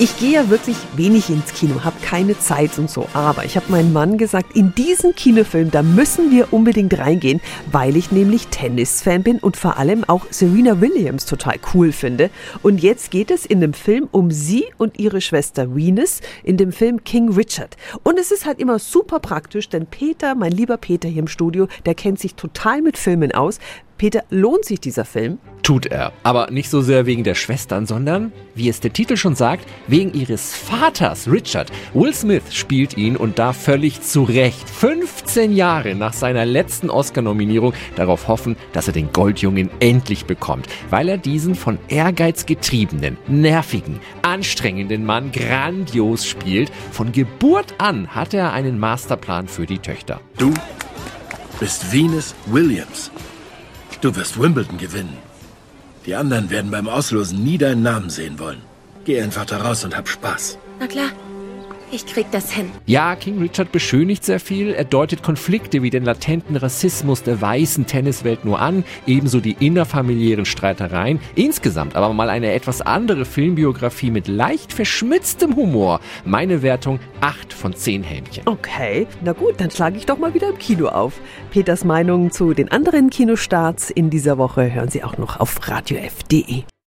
Ich gehe ja wirklich wenig ins Kino, habe keine Zeit und so. Aber ich habe meinem Mann gesagt, in diesen Kinofilm, da müssen wir unbedingt reingehen, weil ich nämlich Tennisfan bin und vor allem auch Serena Williams total cool finde. Und jetzt geht es in dem Film um sie und ihre Schwester Venus in dem Film King Richard. Und es ist halt immer super praktisch, denn Peter, mein lieber Peter hier im Studio, der kennt sich total mit Filmen aus. Peter, lohnt sich dieser Film? Tut er. Aber nicht so sehr wegen der Schwestern, sondern, wie es der Titel schon sagt, wegen ihres Vaters, Richard. Will Smith spielt ihn und da völlig zu Recht 15 Jahre nach seiner letzten Oscar-Nominierung darauf hoffen, dass er den Goldjungen endlich bekommt, weil er diesen von Ehrgeiz getriebenen, nervigen, anstrengenden Mann grandios spielt. Von Geburt an hat er einen Masterplan für die Töchter. Du bist Venus Williams. Du wirst Wimbledon gewinnen. Die anderen werden beim Auslosen nie deinen Namen sehen wollen. Geh einfach da raus und hab Spaß. Na klar. Ich krieg das hin. Ja, King Richard beschönigt sehr viel. Er deutet Konflikte wie den latenten Rassismus der weißen Tenniswelt nur an, ebenso die innerfamiliären Streitereien. Insgesamt aber mal eine etwas andere Filmbiografie mit leicht verschmitztem Humor. Meine Wertung 8 von 10 Helmchen. Okay, na gut, dann schlage ich doch mal wieder im Kino auf. Peters Meinung zu den anderen Kinostarts in dieser Woche hören Sie auch noch auf radiof.de.